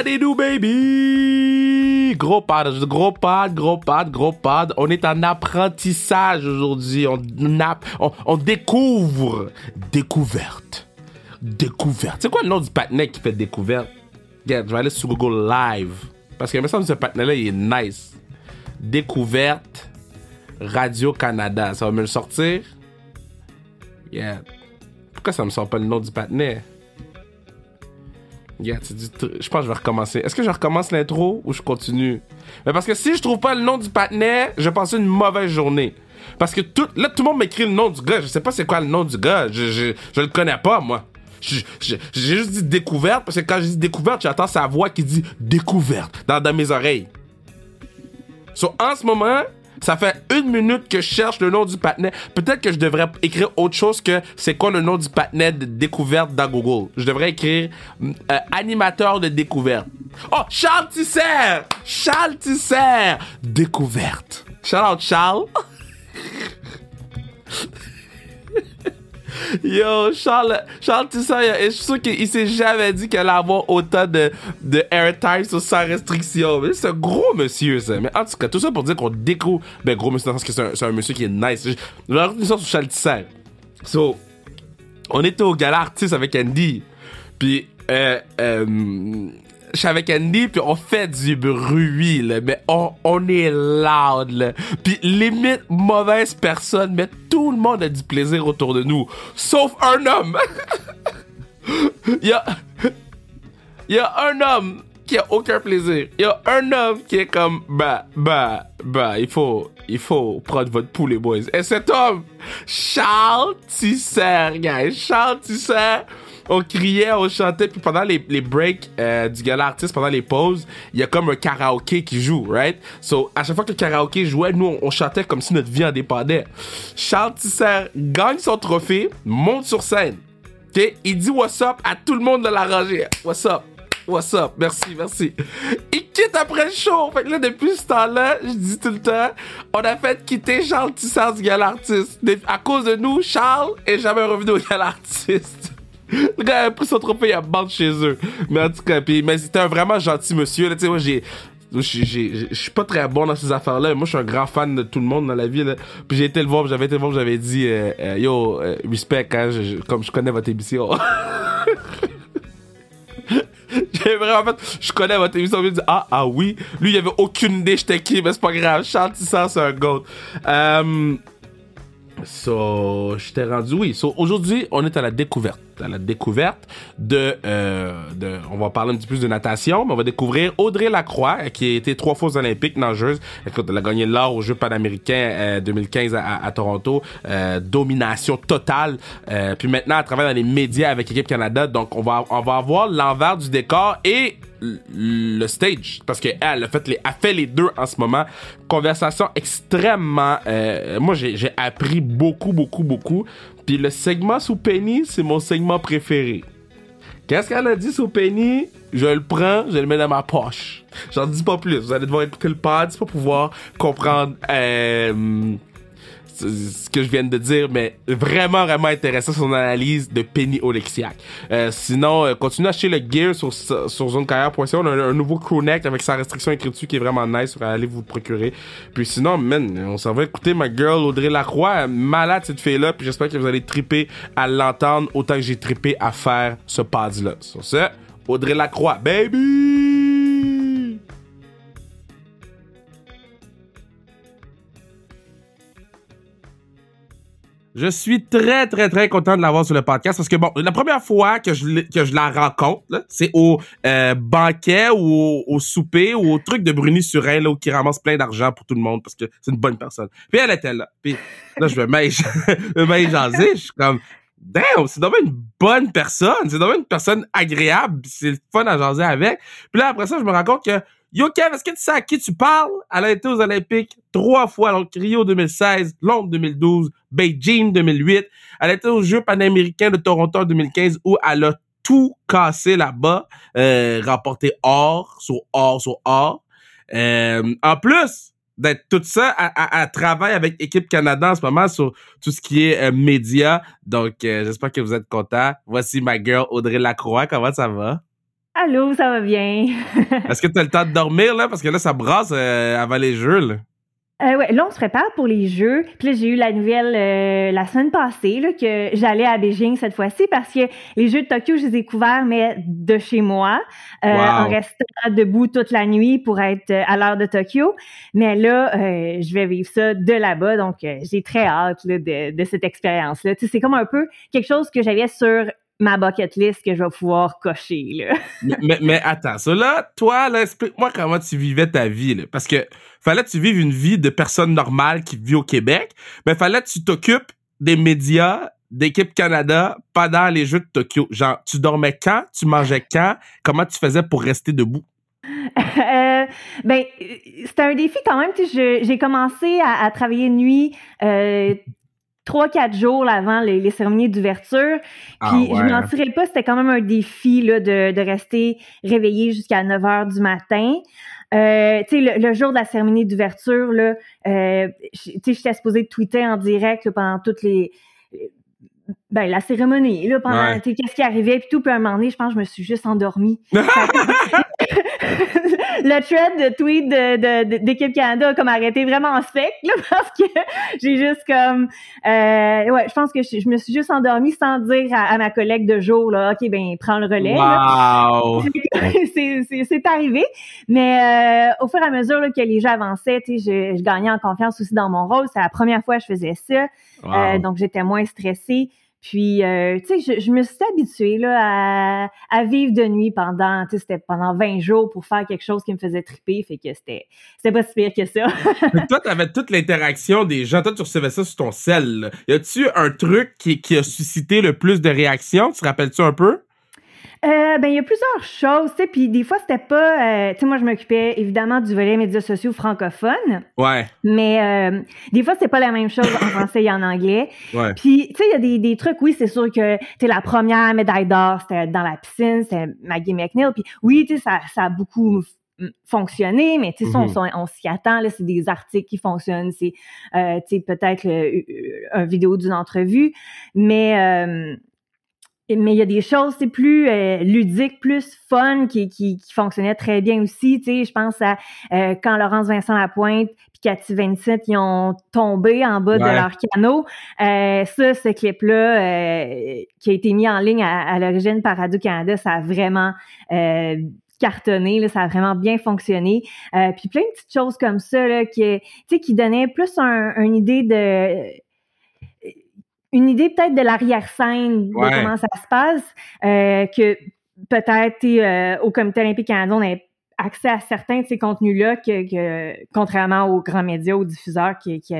They do, baby? Gros pad, gros pad, gros pad, gros pad. On est en apprentissage aujourd'hui. On, on, on découvre. Découverte. Découverte. C'est quoi le nom du patinet qui fait découverte? Regarde, je vais aller sur Google Live. Parce que, me semble ce patinet-là, il est nice. Découverte Radio-Canada. Ça va me le sortir? Yeah. Pourquoi ça me sort pas le nom du patinet? Yeah, je pense que je vais recommencer. Est-ce que je recommence l'intro ou je continue? Mais parce que si je trouve pas le nom du patinet, je passe une mauvaise journée. Parce que tout, là, tout le monde m'écrit le nom du gars. Je sais pas c'est quoi le nom du gars. Je, je, je le connais pas, moi. J'ai juste dit découverte parce que quand je dis découverte, j'entends sa voix qui dit découverte dans, dans mes oreilles. So, en ce moment, ça fait une minute que je cherche le nom du patinet. Peut-être que je devrais écrire autre chose que c'est quoi le nom du patinet de découverte dans Google. Je devrais écrire euh, animateur de découverte. Oh, Charles Tisser! Charles Tisser! Découverte. Shout out Charles. Yo, Charles, Charles Tisser, je suis sûr qu'il s'est jamais dit qu'elle allait avoir autant de, de airtime sans restriction. Mais c'est un gros monsieur, ça. Mais en tout cas, tout ça pour dire qu'on découvre. Ben, gros monsieur, dans le sens que c'est un, monsieur qui est nice. Vais raconter ça sur Charles Tisser. So, on était au gala artiste avec Andy. Puis, euh, euh, je suis avec Andy, puis on fait du bruit, là, mais on, on est loud, là. Puis limite, mauvaise personne, mais tout le monde a du plaisir autour de nous, sauf un homme. Il y a... Un homme qui a aucun plaisir. Il y a un homme qui est comme, bah, bah, bah, il faut, il faut prendre votre poulet, boys. Et cet homme, Charles Tisser, guys. Charles Tisser, on criait, on chantait, puis pendant les, breaks euh, du gala artiste, pendant les pauses, il y a comme un karaoké qui joue, right? So, à chaque fois que le karaoké jouait, nous, on, chantait comme si notre vie en dépendait. Charles Tisser gagne son trophée, monte sur scène, ok? Il dit what's up à tout le monde de la rangée. What's up? What's up? Merci, merci. Il quitte après le show. Fait que là, depuis ce temps-là, je dis tout le temps, on a fait quitter Charles Tisser du gala artiste. À cause de nous, Charles est jamais revenu au gala artiste. Le gars a pris son trophée, il a bande chez eux. Mais en tout cas, mais c'était un vraiment gentil monsieur. Tu sais, moi, j'ai je suis pas très bon dans ces affaires-là. Moi, je suis un grand fan de tout le monde dans la vie. Puis j'ai été le voir, j'avais été le voir, j'avais dit euh, euh, Yo, euh, respect, hein, comme je connais votre émission. j'ai vraiment fait, je connais votre émission. Il dit Ah, ah oui. Lui, il avait aucune idée j'étais qui, mais c'est pas grave. Charles Tissan, c'est un goat. Euh, So, j'étais rendu, oui. So, aujourd'hui, on est à la découverte. À la découverte de, euh, de, on va parler un petit peu de natation, mais on va découvrir Audrey Lacroix, qui a été trois fois aux Olympiques nageuse. Écoute, elle a gagné l'or aux Jeux panaméricains euh, 2015 à, à Toronto. Euh, domination totale. Euh, puis maintenant, elle travaille dans les médias avec l'équipe Canada. Donc, on va, on va avoir l'envers du décor et le stage parce qu'elle a fait les a fait les deux en ce moment. Conversation extrêmement euh, moi j'ai appris beaucoup beaucoup beaucoup. Puis le segment sous Penny c'est mon segment préféré. Qu'est-ce qu'elle a dit sous Penny? Je le prends je le mets dans ma poche. J'en dis pas plus. Vous allez devoir écouter le pod pour pouvoir comprendre euh, ce que je viens de dire, mais vraiment, vraiment intéressant son analyse de Penny Oleksiak. Euh, sinon, euh, continuez à acheter le gear sur, sur zonecarrière.ca. On a un, nouveau crewneck avec sa restriction écrite qui est vraiment nice. Allez vous le procurer. Puis sinon, man, on s'en va écouter ma girl Audrey Lacroix. Malade cette fille-là. Puis j'espère que vous allez triper à l'entendre autant que j'ai trippé à faire ce pad-là. Sur ce, Audrey Lacroix, baby! Je suis très, très, très content de l'avoir sur le podcast parce que, bon, la première fois que je, que je la rencontre, c'est au euh, banquet ou au, souper ou au truc de Bruni sur elle, là, qui ramasse plein d'argent pour tout le monde parce que c'est une bonne personne. Puis elle était là. Puis là, je me mets, je jaser. Je suis comme, damn, c'est vraiment une bonne personne. C'est vraiment une personne agréable. C'est fun à jaser avec. Puis là, après ça, je me rends compte que Yo, Kev, est-ce que tu sais à qui tu parles? Elle a été aux Olympiques trois fois, donc Rio 2016, Londres 2012, Beijing 2008. Elle a été aux Jeux panaméricains de Toronto en 2015 où elle a tout cassé là-bas, euh, remporté or sur or sur or. Euh, en plus d'être tout ça, elle, travaille avec Équipe Canada en ce moment sur tout ce qui est euh, média. Donc, euh, j'espère que vous êtes contents. Voici ma girl Audrey Lacroix. Comment ça va? Allô, ça va bien? Est-ce que tu as le temps de dormir, là? Parce que là, ça brasse euh, avant les jeux, là. Euh, ouais, là, on se prépare pour les Jeux. Puis là, j'ai eu la nouvelle euh, la semaine passée là, que j'allais à Beijing cette fois-ci parce que les Jeux de Tokyo, je les ai couverts, mais de chez moi, euh, en restant debout toute la nuit pour être à l'heure de Tokyo. Mais là, je vais vivre ça de là-bas, donc j'ai très hâte là, de, de cette expérience-là. Tu sais, c'est comme un peu quelque chose que j'avais sur ma bucket list que je vais pouvoir cocher. Là. mais, mais, attends, ça là, toi, là, explique-moi comment tu vivais ta vie. Là, parce que fallait que tu vives une vie de personne normale qui vit au Québec, mais fallait que tu t'occupes des médias d'équipe Canada pendant les Jeux de Tokyo. Genre, tu dormais quand? Tu mangeais quand? Comment tu faisais pour rester debout? euh, ben, c'était un défi quand même. J'ai commencé à, à, travailler nuit euh, trois, quatre jours avant les, cérémonies d'ouverture. Ah Puis je je mentirais pas, c'était quand même un défi là, de, de rester réveillé jusqu'à 9 heures du matin. Euh, tu sais, le, jour de la cérémonie d'ouverture, là, euh, tu sais, j'étais supposée tweeter en direct pendant toutes les ben la cérémonie là pendant qu'est-ce qui arrivait puis tout puis à un moment donné je pense que je me suis juste endormie le thread de tweet de, d'équipe Canada a comme arrêté vraiment en spec là parce que j'ai juste comme euh, ouais je pense que je, me suis juste endormie sans dire à, ma collègue de jour là ok ben prends le relais wow. c'est, arrivé. Mais euh, au fur et à mesure là, que les gens avançaient je, gagnais en confiance aussi dans mon rôle. C'est la première fois que je faisais ça. Euh, donc j'étais moins stressée puis, euh, tu sais, je, je, me suis habituée là, à, à vivre de nuit pendant, tu sais, c'était pendant 20 jours pour faire quelque chose qui me faisait triper. Fait que c'était, c'était pas si pire que ça. Mais toi, t'avais toute l'interaction des gens. Toi, tu recevais ça sur ton sel. Y a-tu un truc qui, qui a suscité le plus de réactions? Tu te rappelles-tu un peu? Euh, ben il y a plusieurs choses, tu sais, puis des fois c'était pas, euh, tu sais, moi je m'occupais évidemment du volet médias sociaux francophones. Ouais. Mais euh, des fois c'était pas la même chose en français et en anglais. Ouais. Puis tu sais, il y a des, des trucs, oui, c'est sûr que tu la première médaille d'or, c'était dans la piscine, c'était Maggie McNeil. Puis oui, tu sais, ça, ça a beaucoup fonctionné, mais tu sais, on, on, s'y attend, là, c'est des articles qui fonctionnent, c'est, euh, tu sais, peut-être un vidéo d'une entrevue, mais mais il y a des choses, c'est plus euh, ludiques, plus fun, qui, qui, qui fonctionnaient très bien aussi. Tu sais, je pense à euh, quand Laurence Vincent Lapointe puis Cathy Vincent, ils ont tombé en bas de leur canot. Euh, ça, ce clip-là, qui a été mis en ligne à, l'origine par Radio-Canada, ça a vraiment cartonné, là, ça a vraiment bien fonctionné. puis plein de petites choses comme ça, là, qui, qui donnaient plus un, une idée de une idée peut-être de l'arrière-scène de comment ça se passe, euh, que peut-être euh, au Comité olympique canadien, on a accès à certains de ces contenus-là que, contrairement aux grands médias, aux diffuseurs, qui, qui,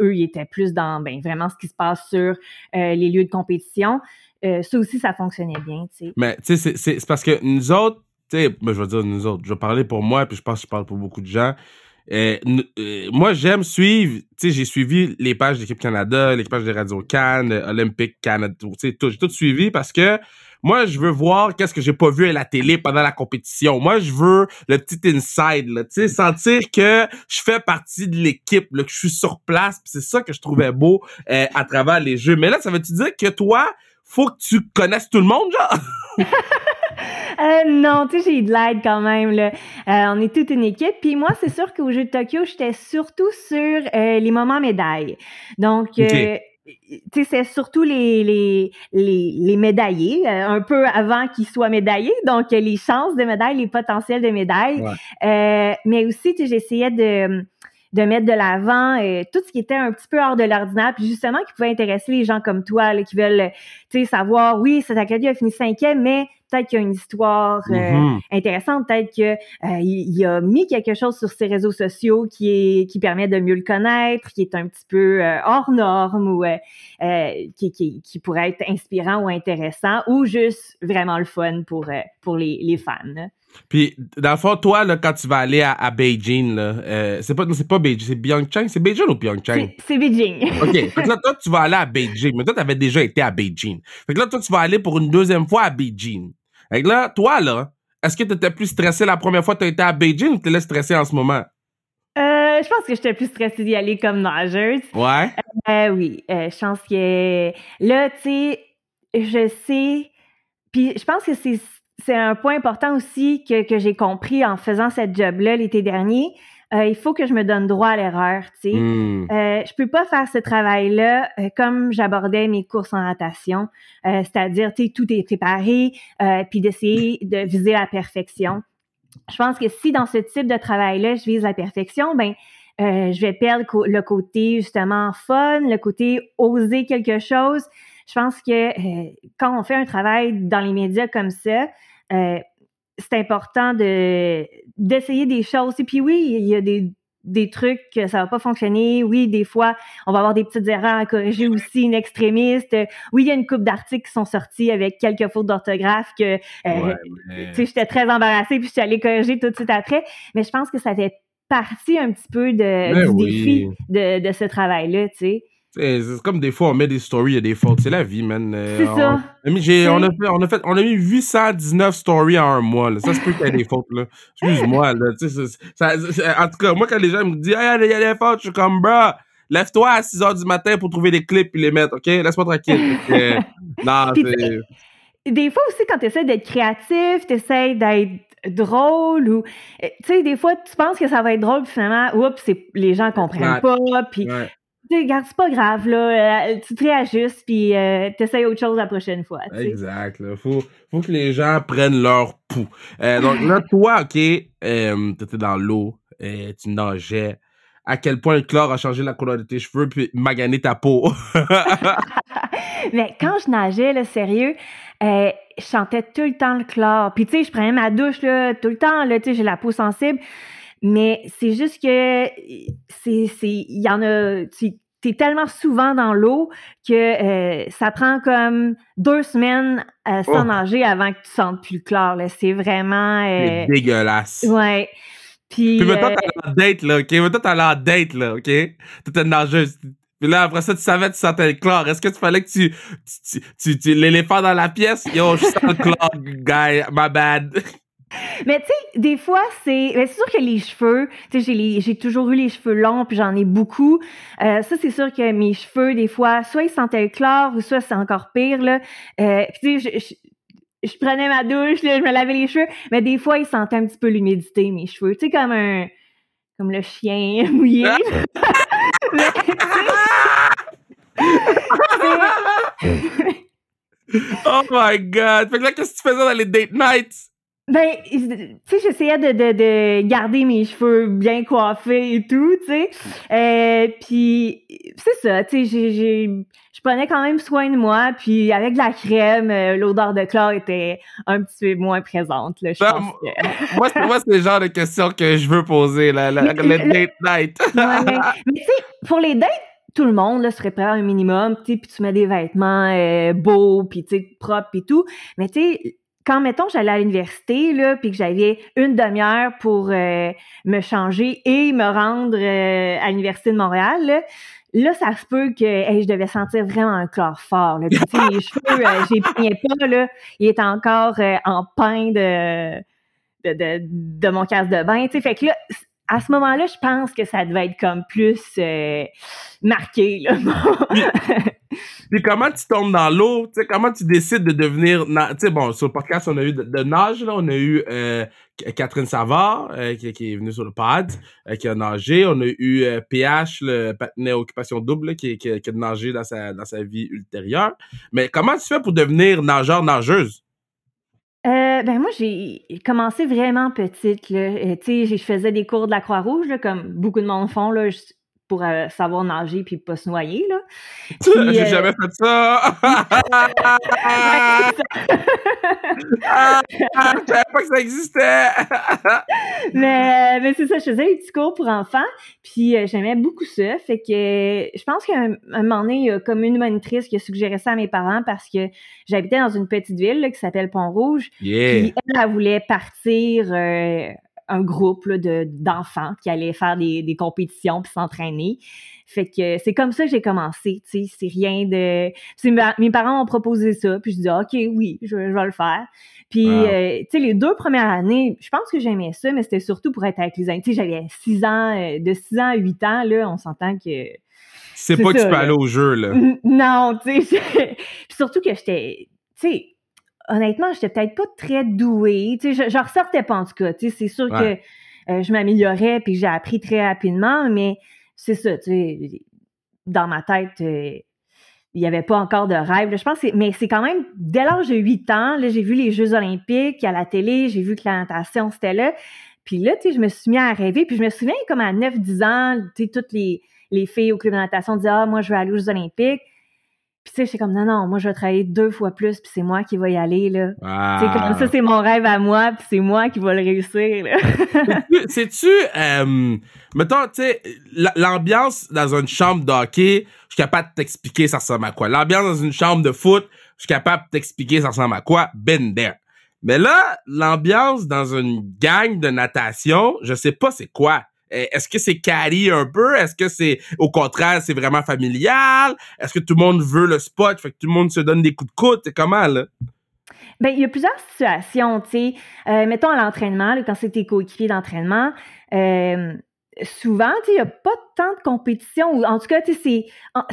eux, ils étaient plus dans ben, vraiment ce qui se passe sur euh, les lieux de compétition. Ça aussi, ça fonctionnait bien, tu sais. Mais tu sais, c'est parce que nous autres, tu sais, ben, je vais dire nous autres, je vais parler pour moi, puis je pense que je parle pour beaucoup de gens. Euh, euh, moi, j'aime suivre, tu sais, j'ai suivi les pages d'équipe Canada, les pages de Radio Cannes, Olympique Canada, tu sais, tout, j'ai tout suivi parce que moi, je veux voir qu'est-ce que j'ai pas vu à la télé pendant la compétition. Moi, je veux le petit inside, tu sais, sentir que je fais partie de l'équipe, que je suis sur place. C'est ça que je trouvais beau euh, à travers les jeux. Mais là, ça veut-tu dire que toi, faut que tu connaisses tout le monde, genre? Euh, non, tu sais, j'ai eu de l'aide quand même. Là. Euh, on est toute une équipe. Puis moi, c'est sûr qu'au Jeu de Tokyo, j'étais surtout sur euh, les moments médailles. Donc, tu sais, c'est surtout les, les, les, les médaillés, un peu avant qu'ils soient médaillés. Donc, les chances de médailles, les potentiels de médailles. mais aussi, tu sais, j'essayais de de mettre de l'avant euh, tout ce qui était un petit peu hors de l'ordinaire, puis justement qui pouvait intéresser les gens comme toi, là, qui veulent, savoir, oui, cet académie a fini cinquième, mais peut-être qu'il y a une histoire euh, mm-hmm. intéressante, peut-être qu'il euh, il a mis quelque chose sur ses réseaux sociaux qui est qui permet de mieux le connaître, qui est un petit peu hors norme ou qui, qui, qui, pourrait être inspirant ou intéressant ou juste vraiment le fun pour pour les, les fans. Puis, dans le fond, toi, là, quand tu vas aller à, Beijing, là, euh, c'est pas, c'est pas Beijing, c'est Pyeongchang, c'est Beijing ou Pyeongchang? C'est Beijing. OK. Fait que là, toi, tu vas aller à Beijing, mais toi, t'avais déjà été à Beijing. Fait que là, toi, tu vas aller pour une deuxième fois à Beijing. Fait que là, toi, là, est-ce que t'étais plus stressé la première fois que t'as été à Beijing ou t'es là stressé en ce moment? Euh, je pense que j'étais plus stressée d'y aller comme nageuse. Ouais? Euh, oui. Euh, je pense que là, tu sais, je sais. Puis je pense que c'est c'est un point important aussi que, que j'ai compris en faisant cette job-là l'été dernier. Euh, il faut que je me donne droit à l'erreur, tu sais. Hmm. Euh, je peux pas faire ce travail-là euh, comme j'abordais mes courses en natation, c'est-à-dire, tu sais, tout est préparé, puis d'essayer de viser la perfection. Je pense que si dans ce type de travail-là, je vise la perfection, ben je vais perdre co- le côté justement fun, le côté oser quelque chose. Je pense que euh, quand on fait un travail dans les médias comme ça, euh, c'est important de d'essayer des choses. Et puis oui, il y a des, des trucs que ça va pas fonctionner. Oui, des fois, on va avoir des petites erreurs à corriger aussi, une extrémiste. Oui, il y a une coupe d'articles qui sont sortis avec quelques fautes d'orthographe que euh, Ouais, mais- tu sais, j'étais très embarrassée puis je suis allée corriger tout de suite après. Mais je pense que ça fait partie un petit peu de, Ben du oui. défi de, de ce travail-là, tu sais. C'est c'est comme des fois, on met des stories, a des fautes. C'est la vie, man. Euh, C'est on- ça. on a mis- j'ai- on, a C'est- fait, on, a fait, on a mis 819 stories en un mois. Là. Ça se peut qu'il y ait des fautes. là. Excuse-moi. Là. Tu sais, c'est- ça- c'est- en tout cas, moi, quand les gens me disent Ah, il y a des fautes, je suis comme, bro, lève-toi à 6 h du matin pour trouver des clips et les mettre, OK? Laisse-moi tranquille. Non, c'est. Des fois aussi, quand tu essaies d'être créatif, tu essaies d'être drôle ou euh, tu sais des fois tu penses que ça va être drôle puis finalement oups c'est les gens comprennent Ouais. pas puis Ouais. Regarde c'est pas grave là euh, tu te réajustes puis euh, t'essayes autre chose la prochaine fois. Exact. Là. Faut, faut que les gens prennent leur pouls. Euh, donc là, toi, OK, euh, t'étais dans l'eau, euh, tu nageais. À quel point le chlore a changé la couleur de tes cheveux puis magané ta peau? Mais quand je nageais, là, sérieux, euh, je chantais tout le temps le chlore. Puis, tu sais, je prenais ma douche, là, tout le temps, là, tu sais, j'ai la peau sensible. Mais c'est juste que, c'est, c'est, il y en a, tu es tellement souvent dans l'eau que euh, ça prend comme deux semaines euh, sans Oh. nager avant que tu sentes plus le chlore, là. C'est vraiment, euh, dégueulasse. ouais. Puis, Puis maintenant, euh, t'es en date, là, OK? Maintenant, allé en date, là, OK? T'étais une nageuse. Puis là, après ça, tu savais, tu sentais le chlore. Est-ce que tu fallait que tu... tu, tu, tu- tu- l'éléphant dans la pièce? Yo, je sens le chlore, guy. My bad. Mais tu sais, des fois, c'est ben, c'est sûr que les cheveux, tu sais, j'ai toujours eu les cheveux longs, puis j'en ai beaucoup. Euh, ça, c'est sûr que mes cheveux, des fois, soit ils sentaient le chlore, ou soit c'est encore pire, là. Euh, puis tu sais, je, je, je prenais ma douche, là, je me lavais les cheveux, mais des fois, ils sentaient un petit peu l'humidité, mes cheveux. Tu sais, comme un... comme le chien mouillé. Mais, tu sais, oh my God. Fait que là, qu'est-ce que tu faisais dans les date nights? Ben, tu sais, j'essayais de, de, de garder mes cheveux bien coiffés et tout, tu sais. Euh, puis, c'est ça, tu sais, j'ai, je prenais quand même soin de moi, puis avec de la crème, euh, l'odeur de chlore était un petit peu moins présente, là, je Ben, pense que... Moi, c'est, moi, c'est le genre de questions que je veux poser, là, la, Mais le le- date night. Ouais, mais mais tu sais, pour les dates, tout le monde là, se prépare un minimum, tu sais, puis tu mets des vêtements euh, beaux, puis tu sais, propres et tout. Mais tu sais, quand, mettons, j'allais à l'université, là, puis que j'avais une demi-heure pour euh, me changer et me rendre euh, à l'Université de Montréal, là, là, ça se peut que hey, je devais sentir vraiment un chlore fort. Là. Puis, tu sais, mes cheveux, euh, j'ai peignais pas, là, ils étaient encore euh, en pain de, de, de, de mon casse de bain. tu sais. Fait que là, à ce moment-là, je pense que ça devait être comme plus euh, marqué. Puis comment tu tombes dans l'eau? Comment tu décides de devenir... Tu sais, bon, sur le podcast, on a eu de, nage. On a eu euh, Catherine Savard, euh, qui, est venue sur le euh, qui a nagé. On a eu PH, le patinet occupation double, qui, qui, a nagé dans dans sa vie ultérieure. Mais comment tu fais pour devenir nageur-nageuse? Euh, ben moi, j'ai commencé vraiment petite. Là. Euh, je faisais des cours de la Croix-Rouge, comme beaucoup de monde font, là, pour euh, savoir nager puis pas se noyer. Là. J'ai euh, jamais fait ça! Ah, je savais pas que ça existait! mais, mais c'est ça, je faisais des petits cours pour enfants, puis euh, j'aimais beaucoup ça. Fait que euh, je pense qu'à un, un moment donné, il y a comme une monitrice qui a suggéré ça à mes parents parce que j'habitais dans une petite ville là, qui s'appelle Pont-Rouge. yeah! Puis elle, elle voulait partir euh, un groupe là, de, d'enfants qui allaient faire des, des compétitions puis s'entraîner. Fait que c'est comme ça que j'ai commencé, tu sais, c'est rien de... mes parents ont proposé ça, puis je dis OK, oui, je, je vais le faire. Puis, Wow. euh, tu sais, les deux premières années, je pense que j'aimais ça, mais c'était surtout pour être avec les amis. Tu sais, j'avais 6 ans, euh, de 6 ans à 8 ans, là, on s'entend que... C'est pas que tu peux là. aller au jeu, là. Non, tu sais, puis surtout que j'étais, tu sais, honnêtement, j'étais peut-être pas très douée. Tu sais, je, je ressortais pas en tout cas. Tu sais, c'est sûr que euh, je m'améliorais puis j'ai appris très rapidement, mais c'est ça, tu sais, dans ma tête, euh, il n'y avait pas encore de rêve. Je pense mais c'est quand même, dès l'âge de 8 ans, là, j'ai vu les Jeux olympiques à la télé, j'ai vu que la natation, c'était là. Puis là, tu sais, je me suis mis à rêver. Puis je me souviens, comme à 9-10 ans, tu sais, toutes les, les filles au club de natation disaient « Ah, moi, je veux aller aux Jeux olympiques ». Puis tu sais, j'étais comme non non, moi je vais travailler deux fois plus puis c'est moi qui vais y aller là. Tu sais comme ça c'est mon rêve à moi puis c'est moi qui vais le réussir. C'est-tu euh, mettons tu sais l'ambiance dans une chambre d'hockey, je suis capable de t'expliquer ça ressemble à quoi. L'ambiance dans une chambre de foot, je suis capable de t'expliquer ça ressemble à quoi. Ben there. Mais là, l'ambiance dans une gang de natation, je sais pas c'est quoi. Eh, est-ce que c'est carry un peu? Est-ce que c'est au contraire, c'est vraiment familial? Est-ce que tout le monde veut le spot? Fait que tout le monde se donne des coups de coude? Comment là? Ben, il y a plusieurs situations, tu sais. Euh, mettons à l'entraînement, quand c'est tes coéquipiers d'entraînement, euh, souvent, il n'y a pas tant de compétition, ou en tout cas, c'est,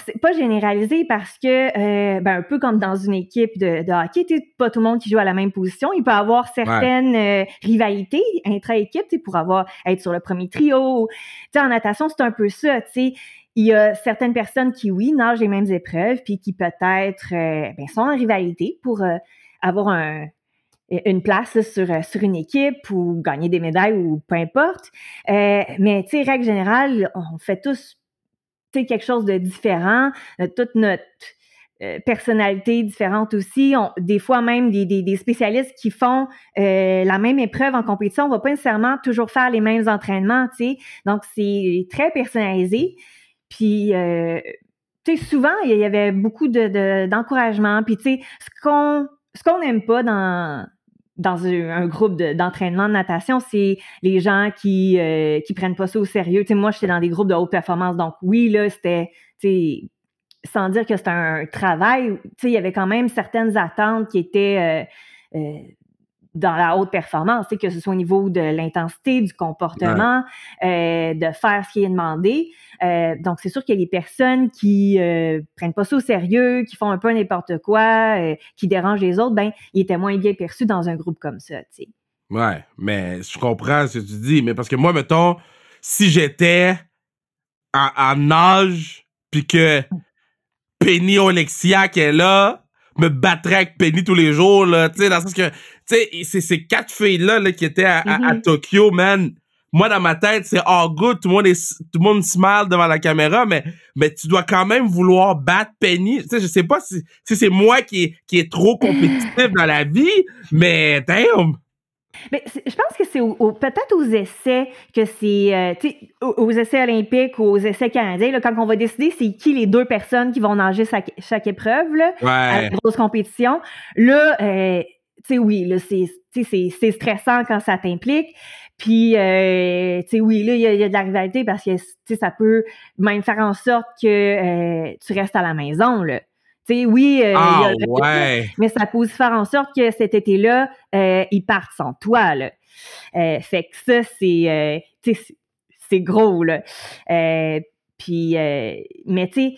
c'est pas généralisé parce que, euh, ben, un peu comme dans une équipe de, de hockey, pas tout le monde qui joue à la même position. Il peut avoir certaines euh, rivalités intra-équipe pour avoir être sur le premier trio. en natation, c'est un peu ça. sais Il y a certaines personnes qui, oui, nagent les mêmes épreuves, puis qui peut-être euh, ben, sont en rivalité pour avoir un, une place sur, euh, sur une équipe ou gagner des médailles ou peu importe. Euh, mais, tu sais, règle générale, on fait tous quelque chose de différent. Euh, toute notre personnalité différente aussi. des fois même des, des, spécialistes qui font la même épreuve en compétition, on va pas nécessairement toujours faire les mêmes entraînements, tu sais. Donc, c'est très personnalisé. Puis, tu sais, souvent, il y avait beaucoup de, d'encouragement. Puis, tu sais, ce qu'on ce qu'on n'aime pas dans dans un, groupe d'entraînement de, natation, c'est les gens qui euh, qui prennent pas ça au sérieux. sais, moi, j'étais dans des groupes de haute performance, donc oui, là, c'était sans dire que c'était un travail, il y avait quand même certaines attentes qui étaient euh, euh, dans la haute performance, que ce soit au niveau de l'intensité, du comportement, euh, de faire ce qui est demandé. Euh, donc, c'est sûr qu'il y a des personnes qui euh, prennent pas ça au sérieux, qui font un peu n'importe quoi, euh, qui dérangent les autres, ben, ils étaient moins bien perçus dans un groupe comme ça, tu sais. Ouais, mais je comprends ce que tu dis, mais parce que moi, mettons, si j'étais en, en âge, puis que Penny Olexia qui est là, me battrait avec Penny tous les jours, là, tu sais, dans le sens que, tu sais, c'est ces quatre filles-là là, qui étaient à, mm-hmm. Tokyo, man. Moi, dans ma tête, c'est all good, tout le monde est, tout le monde smile devant la caméra, mais, mais tu dois quand même vouloir battre Penny. Tu sais, je sais pas si, si c'est moi qui est, qui est trop compétitif dans la vie, mais damn! Mais je pense que c'est peut-être aux essais que c'est, euh, aux, essais olympiques ou aux essais canadiens, là, quand on va décider c'est qui les deux personnes qui vont nager chaque, chaque épreuve là, à la grosse compétition. Là, euh, tu sais, oui, là, c'est, c'est stressant quand ça t'implique. Puis, euh, tu sais, oui, là, il y, a de la rivalité parce que, tu sais, ça peut même faire en sorte que euh, tu restes à la maison, là oui, euh, ah, mais ça peut aussi faire en sorte que cet été-là, euh, ils partent sans toi. Là. Fait que ça, c'est c'est gros. Là. puis, mais tu sais,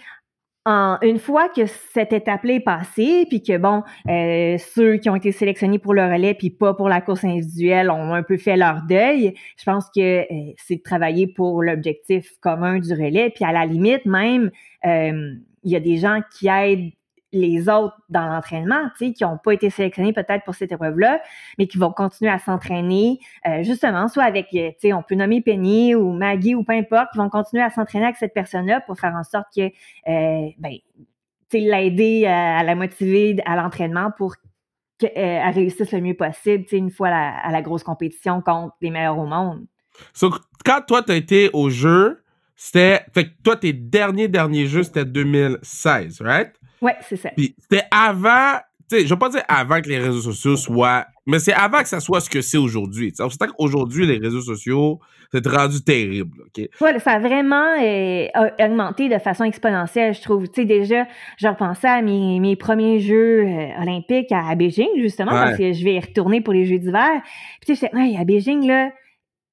une fois que cette étape-là est passée, puis que bon, ceux qui ont été sélectionnés pour le relais, puis pas pour la course individuelle, ont un peu fait leur deuil. Je pense que c'est de travailler pour l'objectif commun du relais, puis à la limite même, il y a des gens qui aident les autres dans l'entraînement, tu sais, qui n'ont pas été sélectionnés peut-être pour cette épreuve-là, mais qui vont continuer à s'entraîner, euh, justement, soit avec, euh, tu sais, on peut nommer Penny ou Maggie ou peu importe, qui vont continuer à s'entraîner avec cette personne-là pour faire en sorte que, euh, ben, tu sais, l'aider à, la motiver à l'entraînement pour qu'elle réussisse le mieux possible, tu sais, une fois à la grosse compétition contre les meilleurs au monde. quand toi, tu as été au jeu, c'était. Fait que toi, tes derniers, derniers jeux, c'était 2016, right? Ouais, c'est ça. Puis c'était avant. Tu sais, je vais pas dire avant que les réseaux sociaux soient. Mais c'est avant que ça soit ce que c'est aujourd'hui. C'est qu'aujourd'hui, les réseaux sociaux, c'est rendu terrible. OK? Ouais, ça a vraiment euh, augmenté de façon exponentielle, je trouve. Tu sais, déjà, je repensais à mes, mes premiers Jeux euh, olympiques à, Beijing, justement, parce que je vais y retourner pour les Jeux d'hiver. Puis tu sais, ouais, à Beijing, là,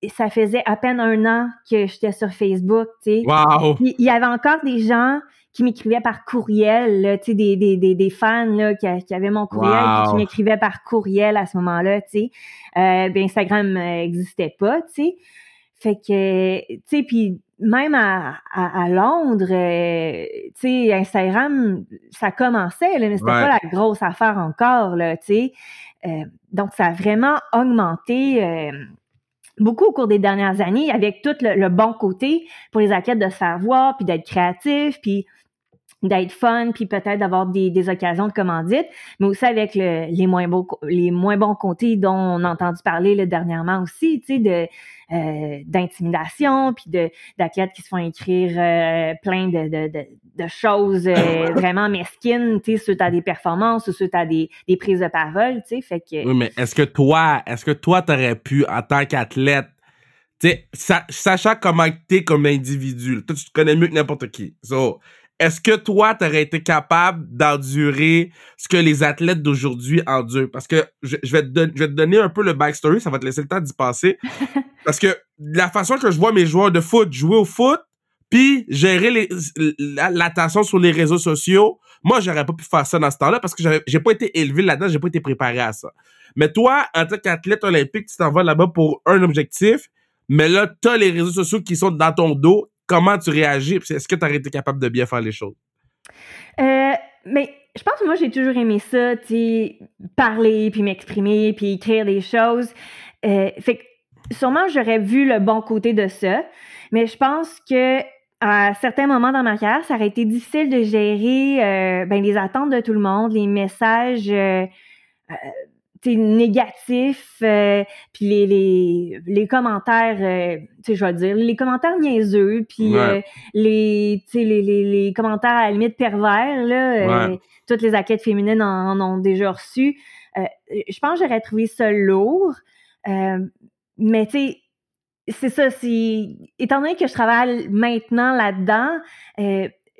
ça faisait à peine un an que j'étais sur Facebook, tu sais. Wow. Il y avait encore des gens qui m'écrivaient par courriel, tu sais, des, des, des, des, fans là, qui, qui avaient mon courriel qui m'écrivaient par courriel à ce moment-là, tu sais. Euh, ben Instagram n'existait pas, tu sais. Fait que, tu sais, puis même à, à, Londres, euh, tu sais, Instagram, ça commençait, là, mais c'était pas la grosse affaire encore, là, tu sais. Euh, donc, ça a vraiment augmenté euh, beaucoup au cours des dernières années, avec tout le, bon côté pour les athlètes de se faire voir, puis d'être créatifs, puis d'être fun, puis peut-être d'avoir des, des, occasions de commandite, mais aussi avec le, les moins beaux les moins bons côtés dont on a entendu parler là, dernièrement aussi, tu sais, de euh, d'intimidation, puis de d'athlètes qui se font écrire euh, plein de, de, de, de choses euh, vraiment mesquines, tu sais, suite à des performances ou suite à des, des prises de parole, tu sais, fait que... Oui, mais est-ce que toi, est-ce que toi, t'aurais pu, en tant qu'athlète, tu sais, sachant comment t'es comme individu, toi, tu te connais mieux que n'importe qui, so, est-ce que toi, tu aurais été capable d'endurer ce que les athlètes d'aujourd'hui endurent? Parce que je, vais te je, vais te donner un peu le backstory, ça va te laisser le temps d'y passer. Parce que la façon que je vois mes joueurs de foot jouer au foot, puis gérer l'attention sur les réseaux sociaux, moi, j'aurais pas pu faire ça dans ce temps-là parce que j'ai pas été élevé là-dedans, j'ai pas été préparé à ça. Mais toi, en tant qu'athlète olympique, tu t'en vas là-bas pour un objectif, mais là, tu as les réseaux sociaux qui sont dans ton dos, comment tu réagis? Est-ce que tu aurais été capable de bien faire les choses? Euh, mais je pense que moi, j'ai toujours aimé ça, parler, puis m'exprimer, puis écrire des choses. Euh, fait que sûrement, j'aurais vu le bon côté de ça, mais je pense que à certains moments dans ma carrière, ça aurait été difficile de gérer euh, ben, les attentes de tout le monde, les messages négatif, euh, puis les, les, les commentaires, euh, tu sais, je vais dire, les commentaires niaiseux, puis euh, les, les, les, les, commentaires à la limite pervers, là, euh, toutes les athlètes féminines en, ont déjà reçu. je pense que j'aurais trouvé ça lourd, mais tu sais, c'est ça, c'est étant donné que je travaille maintenant là-dedans,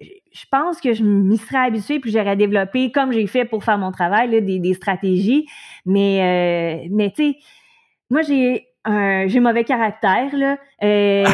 je pense que je m'y serais habituée puis j'aurais développé, comme j'ai fait pour faire mon travail, des, des stratégies. Mais, euh, mais tu sais, moi, j'ai un j'ai mauvais caractère là. Euh,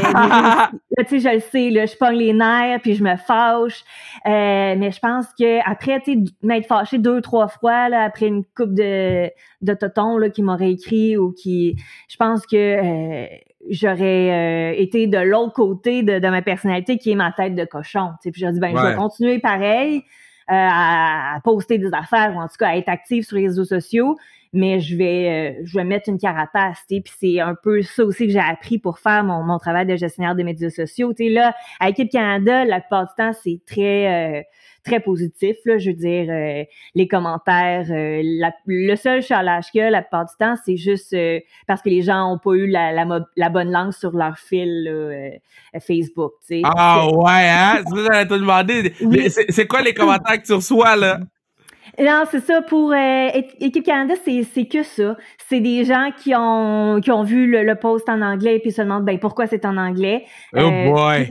tu sais je le sais là je pogne les nerfs puis je me fâche. Euh, mais je pense que après tu sais m'être fâché deux trois fois là après une coupe de de totons là qui m'aurait écrit ou qui je pense que euh, j'aurais euh, été de l'autre côté de, de, ma personnalité qui est ma tête de cochon. Puis j'ai dit, ben, je vais continuer pareil à, poster des affaires ou en tout cas à être active sur les réseaux sociaux, mais je vais, euh, je vais mettre une carapace. Puis c'est un peu ça aussi que j'ai appris pour faire mon, mon travail de gestionnaire des médias sociaux. sais là, à Équipe Canada, la plupart du temps, c'est très très positif. Là, je veux dire, euh, les commentaires, euh, le seul charlage qu'il y a la plupart du temps, c'est juste euh, parce que les gens n'ont pas eu la, la, bonne langue sur leur fil Facebook. sais. Ah ouais, hein? C'est ça que j'allais te demander. C'est quoi les commentaires que tu reçois, là? Non, c'est ça. Pour euh, Équipe Canada, c'est que ça. C'est des gens qui ont qui ont vu le, post en anglais et puis se demandent ben pourquoi c'est en anglais? Oh euh, boy.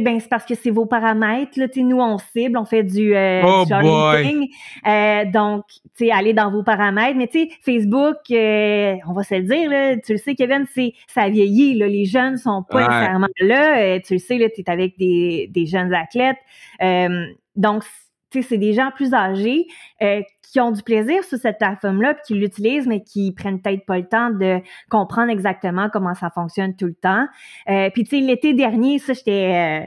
Ben c'est parce que c'est vos paramètres. Là, nous on cible, on fait du, euh, oh boy. Euh, donc, tu sais, allez dans vos paramètres. Mais tu sais, Facebook, euh, on va se le dire là, tu le sais, Kevin, c'est ça vieillit. Là, les jeunes sont pas nécessairement là. tu le sais, tu es avec des des jeunes athlètes. donc c'est des gens plus âgés euh, qui ont du plaisir sur cette plateforme-là, qui l'utilisent, mais qui prennent peut-être pas le temps de comprendre exactement comment ça fonctionne tout le temps. Euh, puis tu sais, l'été dernier, ça, j'étais euh,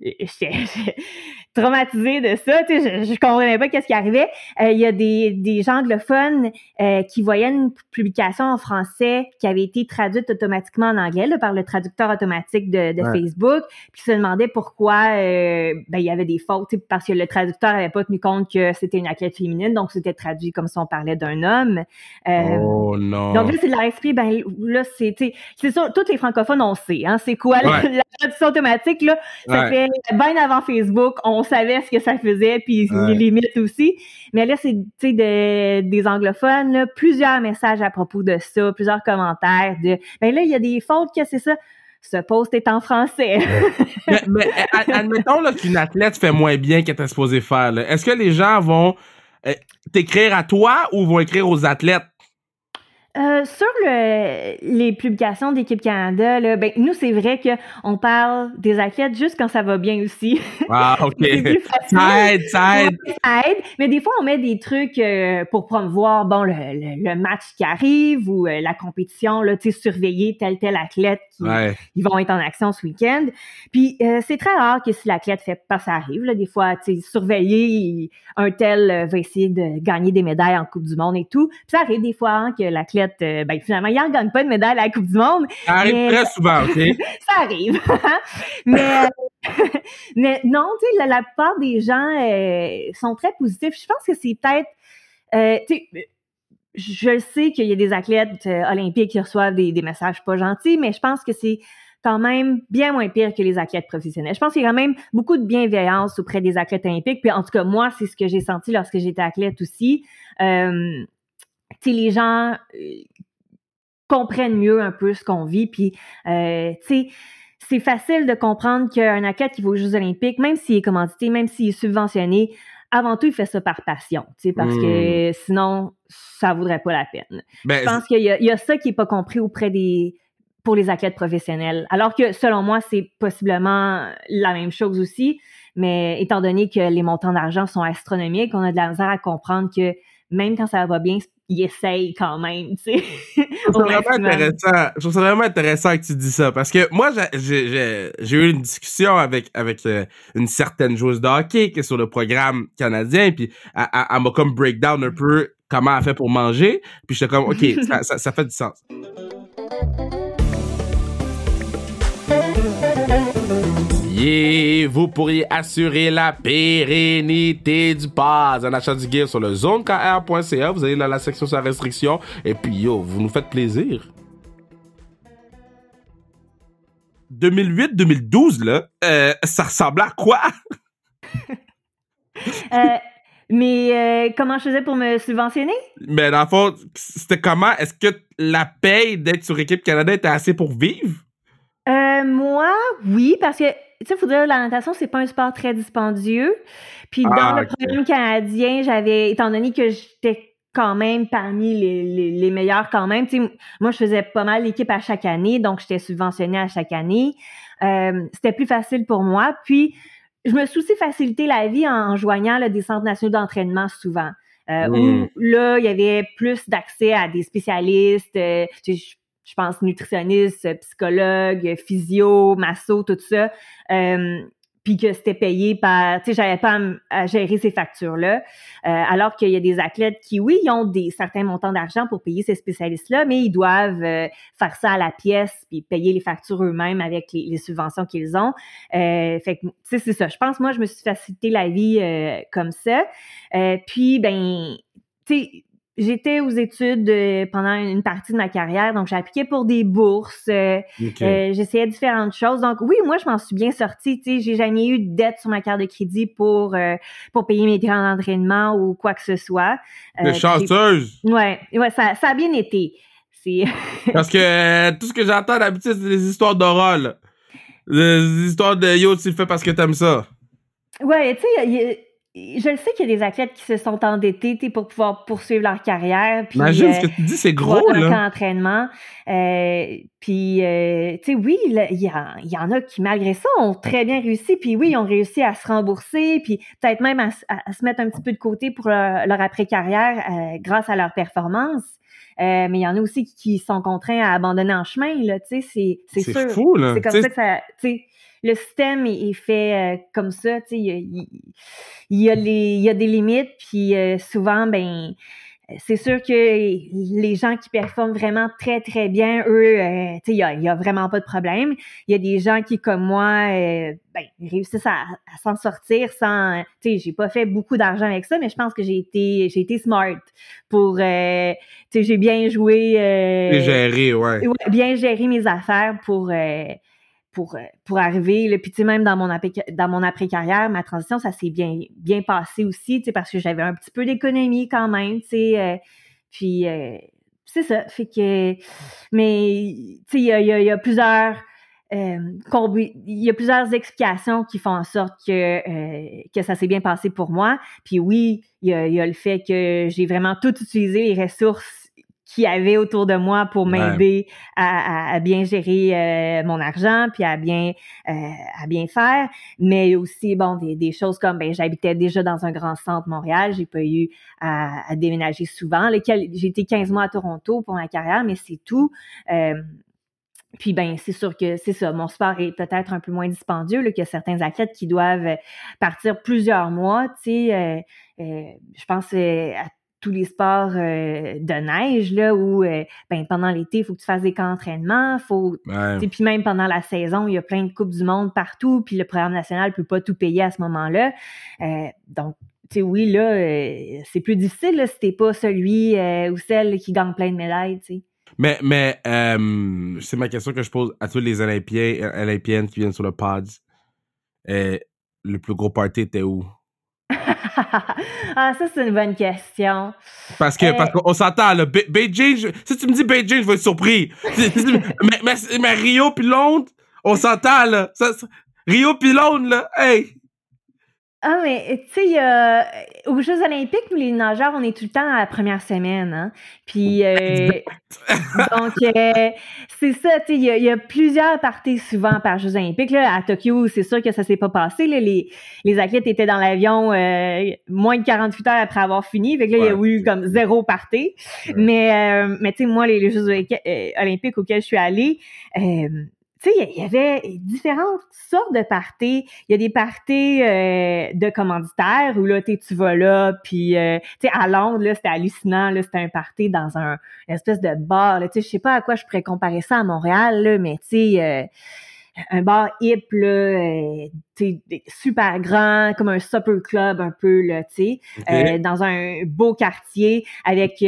j'étais traumatisée de ça, tu sais, je, je comprenais pas qu'est-ce qui arrivait. Euh, il y a des, des gens anglophones euh, qui voyaient une publication en français qui avait été traduite automatiquement en anglais par le traducteur automatique de, de Facebook, puis se demandaient pourquoi euh, ben, il y avait des fautes, parce que le traducteur avait pas tenu compte que c'était une athlète féminine, donc c'était traduit comme si on parlait d'un homme. oh non. Donc là, c'est de leur esprit, ben là, c'est, c'est ça, tous les francophones, on sait, hein, c'est quoi la, traduction automatique, là, ça fait bien avant Facebook, on savait ce que ça faisait, puis les limites aussi. Mais là, c'est de, des anglophones, plusieurs messages à propos de ça, plusieurs commentaires de ben là, il y a des fautes que c'est ça. Ce post est en français. mais, admettons qu'une athlète fait moins bien qu'elle était supposée faire. Est-ce que les gens vont euh, t'écrire à toi ou vont écrire aux athlètes? Euh, sur le, les publications d'Équipe Canada, là, ben, nous, c'est vrai qu'on parle des athlètes juste quand ça va bien aussi. Ah, OK. ça aide, ça aide. Ça aide. Mais des fois, on met des trucs euh, pour promouvoir bon, le, le, match qui arrive ou euh, la compétition, là, surveiller tel tel athlète ils vont être en action ce week-end. Puis c'est très rare que si l'athlète fait pas, ça arrive. Là, des fois, surveiller, un tel va essayer de gagner des médailles en Coupe du Monde et tout. Puis ça arrive des fois hein, que l'athlète euh, ben, finalement, il n'en gagne pas de médaille à la Coupe du Monde. Ça arrive très souvent, OK? ça arrive. mais, mais non, tu sais, la, plupart des gens euh, sont très positifs. Je pense que c'est peut-être, euh, tu sais, je sais qu'il y a des athlètes olympiques qui reçoivent des, messages pas gentils, mais je pense que c'est quand même bien moins pire que les athlètes professionnels. Je pense qu'il y a quand même beaucoup de bienveillance auprès des athlètes olympiques. Puis en tout cas, moi, c'est ce que j'ai senti lorsque j'étais athlète aussi. Euh, les gens euh, comprennent mieux un peu ce qu'on vit. Puis, euh, c'est facile de comprendre qu'un athlète qui va aux Jeux olympiques, même s'il est commandité, même s'il est subventionné, avant tout, il fait ça par passion, parce que hmm. sinon, ça vaudrait pas la peine. Ben, je pense qu'il y, y, a ça qui est pas compris auprès des pour les athlètes professionnels. Alors que selon moi, c'est possiblement la même chose aussi, mais étant donné que les montants d'argent sont astronomiques, on a de la misère à comprendre que même quand ça va bien, il essaye quand même, tu sais. Je trouve ça vraiment intéressant. Je trouve ça vraiment intéressant que tu dis ça parce que moi, j'ai eu une discussion avec avec euh, une certaine joueuse de hockey qui est sur le programme canadien, puis elle, m'a comme breakdown un peu comment elle fait pour manger, puis j'étais comme, ok, ça, ça fait du sens. Et vous pourriez assurer la pérennité du pass en achat du gear sur le zonekr.ca. Vous allez dans la section sur la restriction et puis yo, vous nous faites plaisir. 2008-2012, là, euh, ça ressemblait à quoi? Euh, mais euh, comment je faisais pour me subventionner? Mais dans le fond, c'était comment? Est-ce que la paye d'être sur Équipe Canada était assez pour vivre? moi, oui, parce que tu sais, il faut dire, la natation, c'est pas un sport très dispendieux. Puis dans ah, le programme canadien, j'avais, étant donné que j'étais quand même parmi les, les, meilleurs quand même, tu sais, moi, je faisais pas mal l'équipe à chaque année, donc j'étais subventionnée à chaque année. Euh, c'était plus facile pour moi. Puis, je me suis aussi facilité la vie en, joignant là, des centres nationaux d'entraînement souvent. Euh, Où mmh. là, il y avait plus d'accès à des spécialistes. Euh, je pense, nutritionniste, psychologue, physio, masso, tout ça. Euh, puis que c'était payé par, tu sais, j'avais pas à, gérer ces factures-là. Euh, alors qu'il y a des athlètes qui, oui, ils ont des certains montants d'argent pour payer ces spécialistes-là, mais ils doivent euh, faire ça à la pièce puis payer les factures eux-mêmes avec les, subventions qu'ils ont. Fait que, tu sais, c'est ça. Je pense, moi, je me suis facilité la vie comme ça. puis, ben, tu sais, J'étais aux études euh, pendant une partie de ma carrière, donc j'ai appliqué pour des bourses. Euh, euh, j'essayais différentes choses. Donc oui, moi je m'en suis bien sortie. Tu sais, j'ai jamais eu de dette sur ma carte de crédit pour pour payer mes grands entraînements ou quoi que ce soit. Euh, chanceuse. Ouais, ouais, ça, ça a bien été. Parce que tout ce que j'entends d'habitude, c'est des histoires d'oral. Des histoires de yo, tu le fais parce que t'aimes ça. Ouais, tu sais, je le sais qu'il y a des athlètes qui se sont endettés pour pouvoir poursuivre leur carrière. Puis, Imagine ce que tu dis, c'est gros, là. entraînement. Euh, puis, euh, tu sais, oui, il y, y, en a qui, malgré ça, ont très bien réussi. Puis oui, ils ont réussi à se rembourser, puis peut-être même à, se mettre un petit peu de côté pour leur, après-carrière euh, grâce à leur performance. Euh, mais il y en a aussi qui, sont contraints à abandonner en chemin, là, tu sais, c'est sûr. C'est fou, là. C'est comme ça que ça, tu sais, le système est, fait euh, comme ça, tu sais, il, y a, les, il y a des limites, puis euh, souvent, ben, c'est sûr que les gens qui performent vraiment très, très bien, eux, euh, tu sais, il n'y a, vraiment pas de problème. Il y a des gens qui, comme moi, ben, réussissent à, s'en sortir sans, tu sais, j'ai pas fait beaucoup d'argent avec ça, mais je pense que j'ai été, j'ai été smart pour, tu sais, j'ai bien joué. Euh, géré, ouais. Bien géré mes affaires pour, pour, euh, pour arriver. Puis, tu sais, même dans mon, dans mon après-carrière, ma transition, ça s'est bien, bien passé aussi, tu sais, parce que j'avais un petit peu d'économie quand même, tu sais. Euh, puis, euh, c'est ça. Fait que, mais, tu sais, il y a, plusieurs. il y a plusieurs explications qui font en sorte que, que ça s'est bien passé pour moi. Puis oui, il y a le fait que j'ai vraiment tout utilisé les ressources qui avait autour de moi pour m'aider à, bien gérer euh, mon argent puis à bien euh, à bien faire. Mais aussi bon des, choses comme ben j'habitais déjà dans un grand centre Montréal. J'ai pas eu à, déménager souvent. J'ai été 15 mois à Toronto pour ma carrière mais c'est tout. Euh, puis ben c'est sûr que c'est ça, mon sport est peut-être un peu moins dispendieux là, que certains athlètes qui doivent partir plusieurs mois. Tu sais, je pense à tous les sports euh, de neige là où euh, ben, pendant l'été il faut que tu fasses des camps d'entraînement faut puis même pendant la saison il y a plein de coupes du monde partout puis le programme national peut pas tout payer à ce moment-là. Euh, donc tu sais oui là c'est plus difficile là, si t'es pas celui ou celle qui gagne plein de médailles tu sais. Mais mais c'est ma question que je pose à tous les Olympiens Olympiennes qui viennent sur le pod le plus gros party était où? ah, ça, c'est une bonne question. Parce que, parce euh, qu'on s'entend, là. Beijing, si tu me dis Beijing, je vais être surpris. mais, mais, Rio puis Londres, on s'entend, là. Rio puis Londres, là. Hey! Ah, mais tu sais, euh, aux Jeux Olympiques, nous, les nageurs, on est tout le temps à la première semaine. Hein? Puis, euh, donc, euh, c'est ça, tu sais, il y, a plusieurs parties souvent par Jeux Olympiques. Là, à Tokyo, c'est sûr que ça s'est pas passé. Là, les, les athlètes étaient dans l'avion euh, moins de 48 heures après avoir fini. Fait que là, il y a eu comme zéro partie. Mais, mais tu sais, moi, les, les Jeux Olympiques auxquels je suis allée, tu sais, il y avait différentes sortes de parties. Il y a des parties euh, de commanditaires où là, tu vas là, puis euh, tu sais, à Londres, là, c'était hallucinant, là, c'était un party dans un une espèce de bar. Tu sais, je sais pas à quoi je pourrais comparer ça à Montréal, là, mais tu sais. Euh, un bar hip là, super grand, comme un supper club un peu là, tu sais, dans un beau quartier avec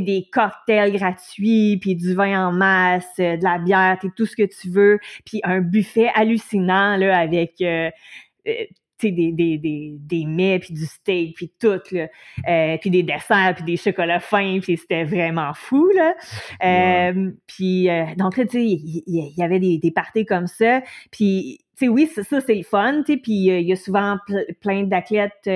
des cocktails gratuits, puis du vin en masse, euh, de la bière, tout ce que tu veux, puis un buffet hallucinant là, avec euh, euh, des, des, des, des mets, puis du steak, puis tout, là. puis des desserts, puis des chocolats fins, puis c'était vraiment fou, là. puis, donc là, tu sais, il y, avait des, des parties comme ça, puis, tu sais, oui, ça, ça c'est le fun, tu sais, puis il y a souvent plein d'athlètes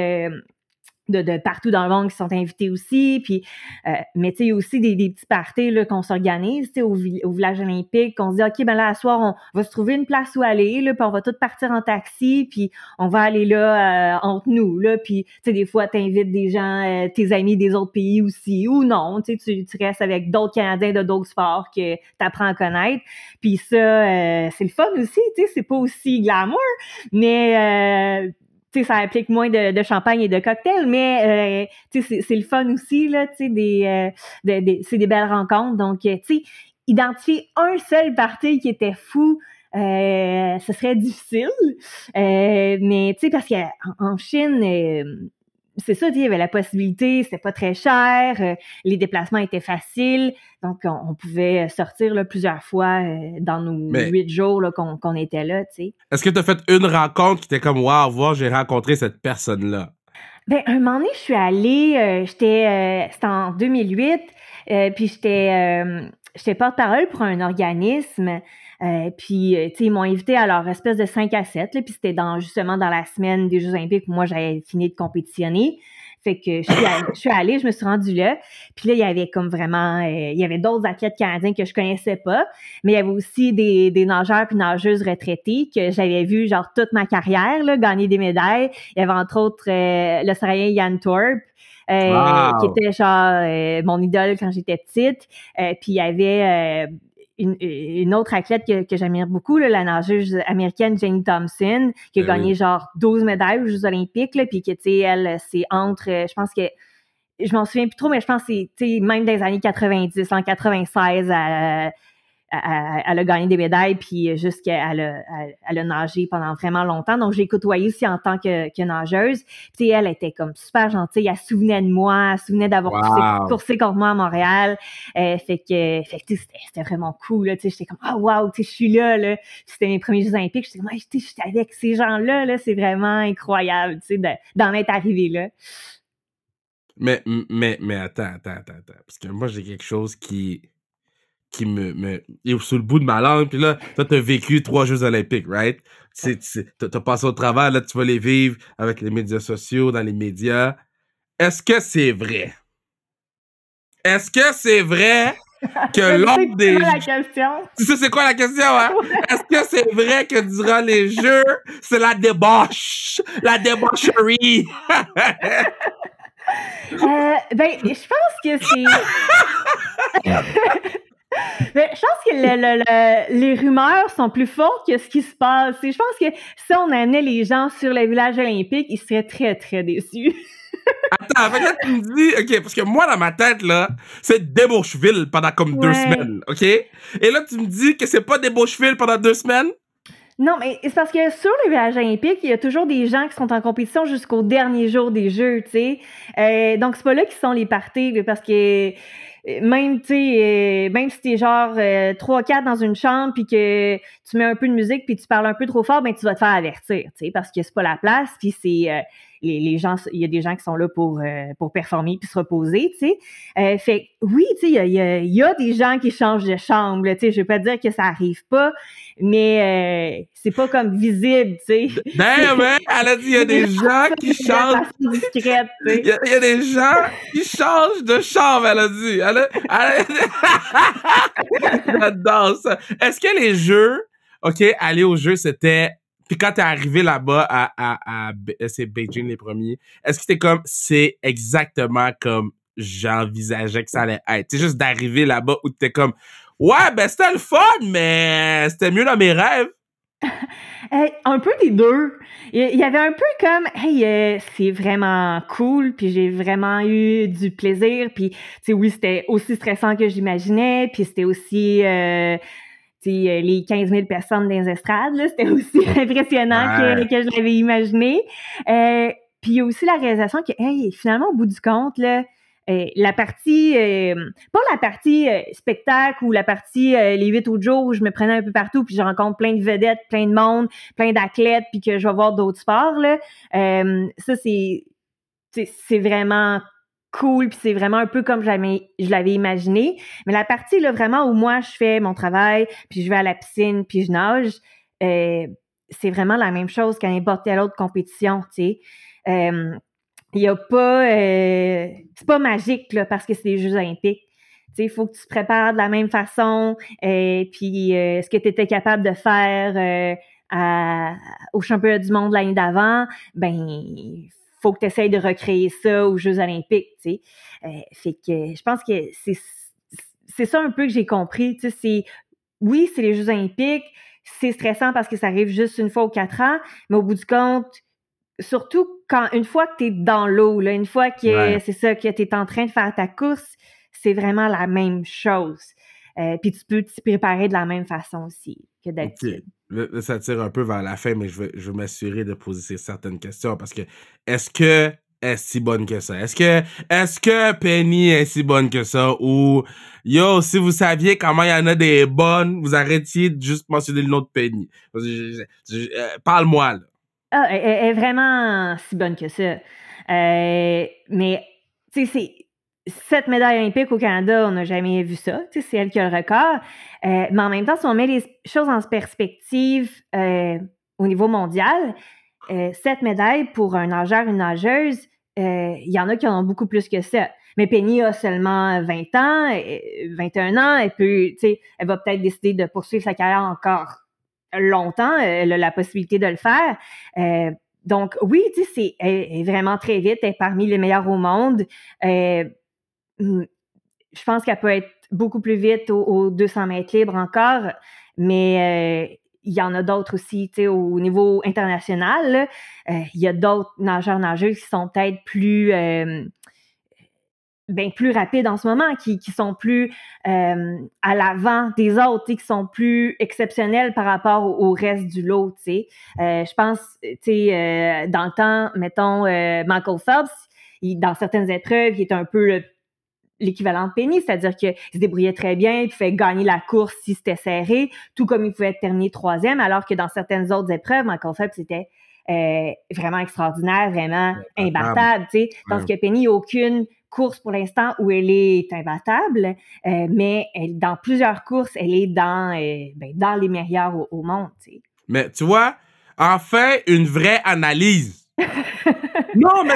de, de, partout dans le monde qui sont invités aussi. Puis, euh, mais tu sais, aussi des, des petits parties qu'on s'organise au, au village olympique, qu'on se dit, OK, ben là, à soir, on va se trouver une place où aller, là, puis on va tous partir en taxi, puis on va aller là euh, entre nous. Là, puis, tu sais, des fois, tu invites des gens, euh, tes amis des autres pays aussi, ou non, tu, tu restes avec d'autres Canadiens de d'autres sports que tu apprends à connaître. Puis ça, euh, c'est le fun aussi, tu sais, c'est pas aussi glamour, mais tu sais, ça implique moins de, champagne et de cocktails, mais euh, c'est le fun aussi, là, des, euh, c'est des belles rencontres. Donc, euh, tu sais, identifier un seul parti qui était fou, ce serait difficile. mais, tu sais, parce qu'en Chine, c'est ça, il y avait la possibilité, c'était pas très cher, euh, les déplacements étaient faciles, donc on, pouvait sortir là, plusieurs fois euh, dans nos huit jours qu'on était là, tu sais. Est-ce que tu as fait une rencontre qui était comme Waouh, j'ai rencontré cette personne-là? Ben, un moment donné, je suis allée, euh, j'étais, c'était en 2008, puis j'étais, j'étais porte-parole pour un organisme euh, puis, euh, tu sais, ils m'ont invité à leur espèce de 5 à 7, là, puis c'était dans, justement dans la semaine des Jeux olympiques où moi, j'avais fini de compétitionner. Fait que je suis, allée, je suis allée, je me suis rendue là. Puis là, il y avait comme vraiment, euh, il y avait d'autres athlètes canadiens que je connaissais pas, mais il y avait aussi des, des nageurs puis nageuses retraités que j'avais vu genre toute ma carrière là, gagner des médailles. Il y avait entre autres l'Australien Yann Thorpe. qui était genre mon idole quand j'étais petite. puis il y avait une, autre athlète que, que j'admire beaucoup, la nageuse américaine Jane Thompson, qui a ben gagné genre 12 médailles aux Jeux olympiques, là, puis que, tu sais, elle, c'est entre, je pense que, je m'en souviens plus trop, mais je pense que c'est, même des années 90, en 96, à, elle, a gagné des médailles, puis jusqu'à elle a, elle, a nagé pendant vraiment longtemps. Donc, j'ai côtoyé aussi en tant que, que nageuse. Puis, elle était comme super gentille. Elle se souvenait de moi, elle se souvenait d'avoir coursé, contre moi à Montréal. Euh, fait que, fait que c'était vraiment cool. J'étais comme, ah, oh, wow, je suis là. là. C'était mes premiers Jeux olympiques. J'étais comme, ah, j'étais avec ces gens-là. -là, c'est vraiment incroyable d'en être arrivé là. Mais, mais, mais attends, attends, attends, attends. Parce que moi, j'ai quelque chose qui qui me, me est sous le bout de ma langue. Puis là, toi, t'as vécu trois Jeux olympiques, right? T'as passé au travail, là, tu vas les vivre avec les médias sociaux, dans les médias. Est-ce que c'est vrai? Est-ce que c'est vrai que l'ordre des. la question. Tu sais, c'est quoi la question, hein? Est-ce que c'est vrai que durant les jeux, c'est la débauche? La débaucherie? euh, ben, je pense que c'est. Mais je pense que le, le, les rumeurs sont plus fortes que ce qui se passe. Et je pense que si on amenait les gens sur le village olympique, ils seraient très, très déçus. Attends, fait que tu me dis, OK, parce que moi, dans ma tête, là, c'est Débaucheville pendant comme deux semaines, OK? Et là, tu me dis que c'est pas Débaucheville pendant deux semaines? Non, mais c'est parce que sur le village olympique, il y a toujours des gens qui sont en compétition jusqu'au dernier jour des Jeux, tu sais. Euh, donc, c'est pas là qui sont les parties, parce que même, tu sais, même si t'es genre euh, 3-4 dans une chambre, puis que tu mets un peu de musique, puis tu parles un peu trop fort, ben tu vas te faire avertir, tu sais, parce que c'est pas la place, puis c'est... Euh, les, gens, il y a des gens qui sont là pour, euh, pour performer puis se reposer, tu sais. Euh, fait oui, tu sais, il y a, y a, des gens qui changent de chambre, tu sais. Je vais pas dire que ça arrive pas, mais euh, c'est pas comme visible, tu sais. Ben, ben, elle a dit il y a des gens qui changent. Il y, a, des gens qui changent de chambre, elle a dit. Elle a, J'adore ça. Est-ce que les jeux, OK, aller au jeu, c'était puis quand t'es arrivé là-bas à, à, à, c'est Beijing les premiers, est-ce que c'était comme c'est exactement comme j'envisageais que ça allait être? C'est juste d'arriver là-bas où t'es comme Ouais, ben c'était le fun, mais c'était mieux dans mes rêves. Euh, un peu des deux. Il y avait un peu comme hey euh, c'est vraiment cool puis j'ai vraiment eu du plaisir puis tu sais oui c'était aussi stressant que j'imaginais puis c'était aussi euh, euh, les 15 000 personnes dans les estrades, c'était aussi impressionnant que, que, je l'avais imaginé. Euh, puis il y a aussi la réalisation que, hey, finalement, au bout du compte, là, euh, la partie, pas la partie spectacle ou la partie les huit autres jours où je me prenais un peu partout puis je rencontre plein de vedettes, plein de monde, plein d'athlètes puis que je vais voir d'autres sports là. ça c'est c'est vraiment cool, puis c'est vraiment un peu comme je l'avais imaginé. Mais la partie là vraiment où moi je fais mon travail, puis je vais à la piscine, puis je nage, euh, c'est vraiment la même chose qu'à n'importe quelle autre compétition, tu sais. Euh, il y a pas, euh, c'est pas magique là parce que c'est des Jeux Olympiques. Il faut que tu te prépares de la même façon. et puis, ce que tu étais capable de faire au championnat du monde l'année d'avant, ben faut que tu essayes de recréer ça aux Jeux olympiques, tu sais. Euh, fait que je pense que c'est c'est ça un peu que j'ai compris, tu sais, c'est oui, c'est les Jeux olympiques, c'est stressant parce que ça arrive juste une fois ou quatre ans, mais au bout du compte, surtout quand une fois que tu es dans l'eau, là, une fois que c'est ça que tu es en train de faire ta course, c'est vraiment la même chose. Euh, puis tu peux t'y préparer de la même façon aussi que d'habitude ça tire un peu vers la fin, mais je vais, je vais m'assurer de poser certaines questions parce que est-ce que est si bonne que ça? Est-ce que est-ce que Penny est si bonne que ça? Ou yo, si vous saviez comment il y en a des bonnes, vous arrêtiez de juste mentionner le nom de Penny. Euh, parle-moi là. Ah, elle, est vraiment si bonne que ça. Euh, mais tu sais, c'est sept médailles olympiques au Canada, on n'a jamais vu ça. C'est elle qui a le record. Euh, mais en même temps, si on met les choses en perspective euh, au niveau mondial, euh, sept médailles pour un nageur, une nageuse, il y en a qui en ont beaucoup plus que ça. Mais Penny a seulement 20 ans, 21 ans, elle peut, elle va peut-être décider de poursuivre sa carrière encore longtemps, elle a la possibilité de le faire. donc oui, tu sais, c'est est vraiment très vite, elle est parmi les meilleurs au monde. Je pense qu'elle peut être beaucoup plus vite aux, 200 mètres libres encore, mais euh, il y en a d'autres aussi, au niveau international. Euh, il y a d'autres nageurs nageuses qui sont peut-être plus euh, ben, plus rapides en ce moment, qui, qui sont plus à l'avant des autres, qui sont plus exceptionnels par rapport au, reste du lot. Je pense, sais, dans le temps, mettons, Michael Phelps, dans certaines épreuves, il est un peu le l'équivalent de Penny, c'est-à-dire qu'il se débrouillait très bien, il pouvait gagner la course si c'était serré, tout comme il pouvait terminer troisième, alors que dans certaines autres épreuves, Michael Phelps c'était euh, vraiment extraordinaire, vraiment imbattable, tu sais. Tandis que Penny, il n'y a aucune course pour l'instant où elle est imbattable, euh, mais elle, dans plusieurs courses, elle est dans, euh, ben, dans les meilleures au, monde, tu sais. Mais tu vois, enfin, une vraie analyse non, mais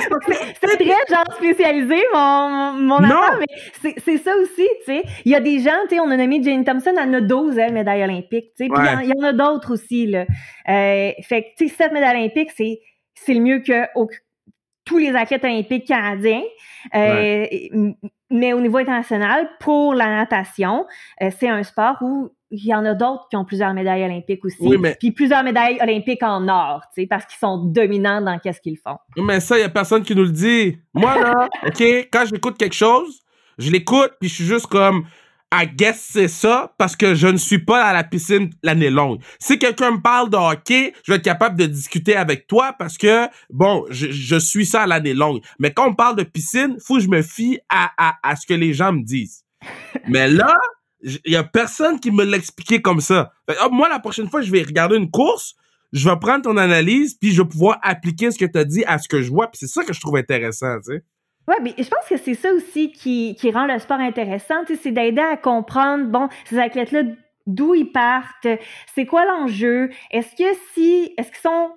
c'est très genre spécialisé, mon, mon affaire, mais c'est ça aussi, tu sais. Il y a des gens, tu sais, on a nommé Jane Thompson, elle a 12, elle, médailles olympiques, tu sais. Puis il y, en a d'autres aussi, là. Euh, fait que, tu sais, 7 médailles olympiques, c'est le mieux que tous les athlètes olympiques canadiens. Euh, mais au niveau international, pour la natation, euh, c'est un sport où il y en a d'autres qui ont plusieurs médailles olympiques aussi. Puis plusieurs médailles olympiques en or, tu sais, parce qu'ils sont dominants dans qu'est-ce qu'ils font. Mais ça, il n'y a personne qui nous le dit. Moi, là, OK, quand j'écoute quelque chose, je l'écoute, puis je suis juste comme, I guess c'est ça, parce que je ne suis pas à la piscine l'année longue. Si quelqu'un me parle de hockey, je vais être capable de discuter avec toi parce que, bon, je, je suis ça l'année longue. Mais quand on parle de piscine, faut que je me fie à, à, à ce que les gens me disent. Mais là, il y a personne qui me l'expliquait comme ça. moi, la prochaine fois, je vais regarder une course, je vais prendre ton analyse, puis je vais pouvoir appliquer ce que tu as dit à ce que je vois. Puis c'est ça que je trouve intéressant, tu sais. Oui, mais je pense que c'est ça aussi qui, qui rend le sport intéressant, c'est d'aider à comprendre, bon, ces athlètes-là, d'où ils partent, c'est quoi l'enjeu, est-ce que si, est-ce qu'ils sont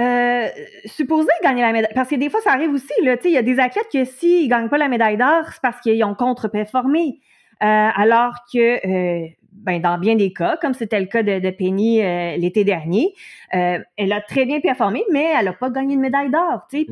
euh, supposés gagner la médaille, parce que des fois ça arrive aussi, là, il y a des athlètes que s'ils gagnent pas la médaille d'or, c'est parce qu'ils ont contre-performé. Euh, alors que euh, ben, dans bien des cas, comme c'était le cas de, Penny euh, l'été dernier, elle a très bien performé, mais elle n'a pas gagné de médaille d'or. Puis